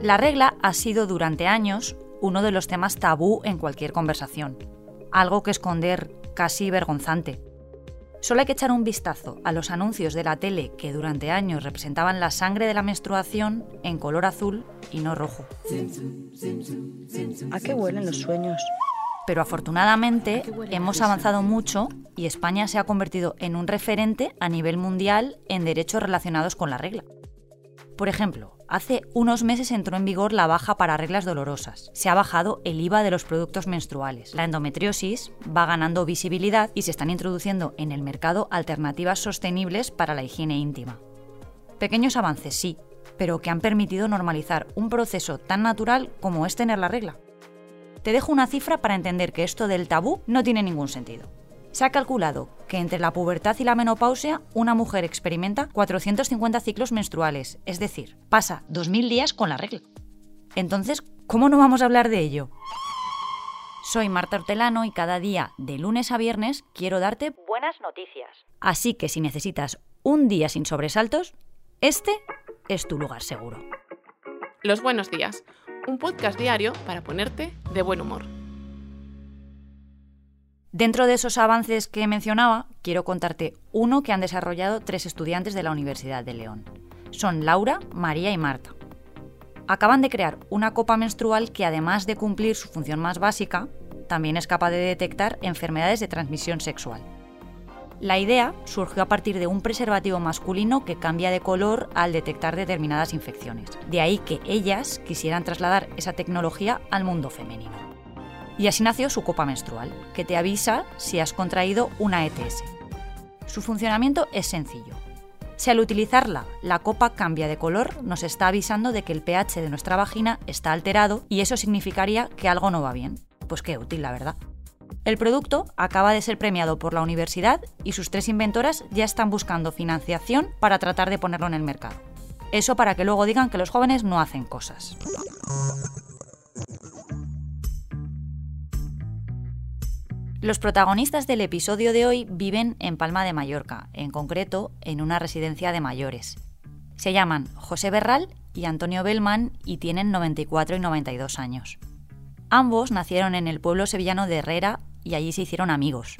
La regla ha sido durante años uno de los temas tabú en cualquier conversación, algo que esconder casi vergonzante. Solo hay que echar un vistazo a los anuncios de la tele que durante años representaban la sangre de la menstruación en color azul y no rojo. ¿A qué huelen los sueños? Pero afortunadamente hemos avanzado mucho y España se ha convertido en un referente a nivel mundial en derechos relacionados con la regla. Por ejemplo, hace unos meses entró en vigor la baja para reglas dolorosas. Se ha bajado el IVA de los productos menstruales. La endometriosis va ganando visibilidad y se están introduciendo en el mercado alternativas sostenibles para la higiene íntima. Pequeños avances, sí, pero que han permitido normalizar un proceso tan natural como es tener la regla. Te dejo una cifra para entender que esto del tabú no tiene ningún sentido. Se ha calculado que entre la pubertad y la menopausia una mujer experimenta 450 ciclos menstruales, es decir, pasa 2.000 días con la regla. Entonces, ¿cómo no vamos a hablar de ello? Soy Marta Hortelano y cada día, de lunes a viernes, quiero darte buenas noticias. Así que si necesitas un día sin sobresaltos, este es tu lugar seguro. Los buenos días, un podcast diario para ponerte de buen humor. Dentro de esos avances que mencionaba, quiero contarte uno que han desarrollado tres estudiantes de la Universidad de León. Son Laura, María y Marta. Acaban de crear una copa menstrual que además de cumplir su función más básica, también es capaz de detectar enfermedades de transmisión sexual. La idea surgió a partir de un preservativo masculino que cambia de color al detectar determinadas infecciones. De ahí que ellas quisieran trasladar esa tecnología al mundo femenino. Y así nació su copa menstrual, que te avisa si has contraído una ETS. Su funcionamiento es sencillo. Si al utilizarla la copa cambia de color, nos está avisando de que el pH de nuestra vagina está alterado y eso significaría que algo no va bien. Pues qué útil, la verdad. El producto acaba de ser premiado por la universidad y sus tres inventoras ya están buscando financiación para tratar de ponerlo en el mercado. Eso para que luego digan que los jóvenes no hacen cosas. Los protagonistas del episodio de hoy viven en Palma de Mallorca, en concreto en una residencia de mayores. Se llaman José Berral y Antonio Bellman y tienen 94 y 92 años. Ambos nacieron en el pueblo sevillano de Herrera y allí se hicieron amigos.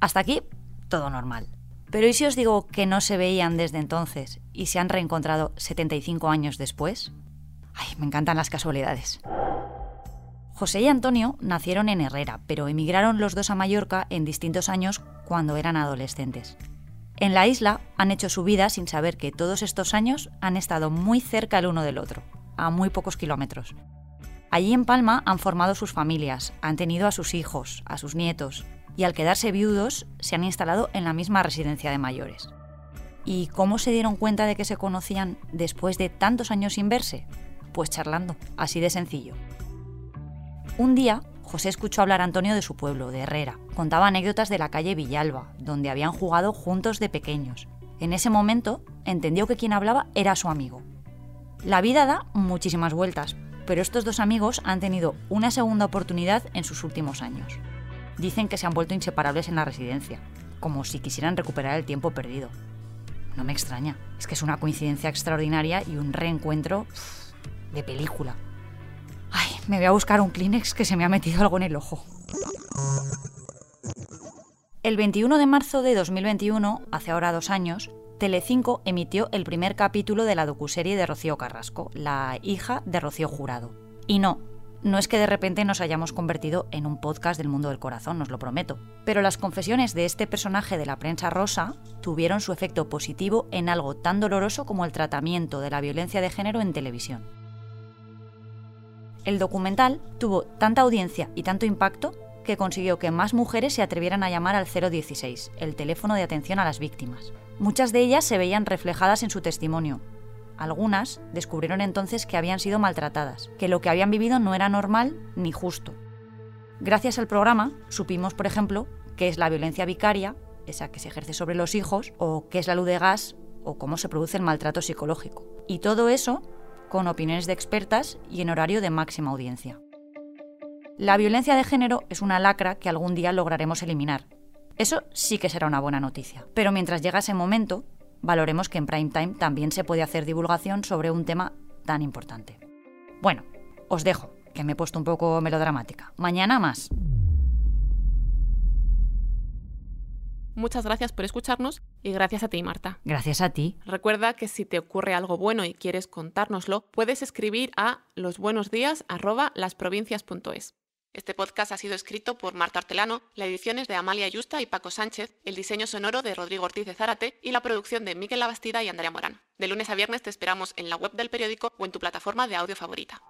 Hasta aquí, todo normal. Pero ¿y si os digo que no se veían desde entonces y se han reencontrado 75 años después? Ay, me encantan las casualidades. José y Antonio nacieron en Herrera, pero emigraron los dos a Mallorca en distintos años cuando eran adolescentes. En la isla han hecho su vida sin saber que todos estos años han estado muy cerca el uno del otro, a muy pocos kilómetros. Allí en Palma han formado sus familias, han tenido a sus hijos, a sus nietos, y al quedarse viudos se han instalado en la misma residencia de mayores. ¿Y cómo se dieron cuenta de que se conocían después de tantos años sin verse? Pues charlando, así de sencillo. Un día, José escuchó hablar a Antonio de su pueblo, de Herrera. Contaba anécdotas de la calle Villalba, donde habían jugado juntos de pequeños. En ese momento, entendió que quien hablaba era su amigo. La vida da muchísimas vueltas, pero estos dos amigos han tenido una segunda oportunidad en sus últimos años. Dicen que se han vuelto inseparables en la residencia, como si quisieran recuperar el tiempo perdido. No me extraña, es que es una coincidencia extraordinaria y un reencuentro de película. Ay, me voy a buscar un Kleenex que se me ha metido algo en el ojo. El 21 de marzo de 2021, hace ahora dos años, Telecinco emitió el primer capítulo de la docuserie de Rocío Carrasco, la hija de Rocío Jurado. Y no, no es que de repente nos hayamos convertido en un podcast del mundo del corazón, os lo prometo. Pero las confesiones de este personaje de la prensa rosa tuvieron su efecto positivo en algo tan doloroso como el tratamiento de la violencia de género en televisión. El documental tuvo tanta audiencia y tanto impacto que consiguió que más mujeres se atrevieran a llamar al 016, el teléfono de atención a las víctimas. Muchas de ellas se veían reflejadas en su testimonio. Algunas descubrieron entonces que habían sido maltratadas, que lo que habían vivido no era normal ni justo. Gracias al programa supimos, por ejemplo, qué es la violencia vicaria, esa que se ejerce sobre los hijos, o qué es la luz de gas, o cómo se produce el maltrato psicológico. Y todo eso con opiniones de expertas y en horario de máxima audiencia. La violencia de género es una lacra que algún día lograremos eliminar, Eso sí que será una buena noticia. Pero mientras llega ese momento, valoremos que en prime time también se puede hacer divulgación sobre un tema tan importante. Bueno, os dejo, que me he puesto un poco melodramática. Mañana más. Muchas gracias por escucharnos y gracias a ti, Marta. Gracias a ti. Recuerda que si te ocurre algo bueno y quieres contárnoslo, puedes escribir a losbuenosdías@lasprovincias.es. Este podcast ha sido escrito por Marta Hortelano, la edición es de Amalia Yusta y Paco Sánchez, el diseño sonoro de Rodrigo Ortiz de Zárate y la producción de Miquel Labastida y Andrea Morán. De lunes a viernes te esperamos en la web del periódico o en tu plataforma de audio favorita.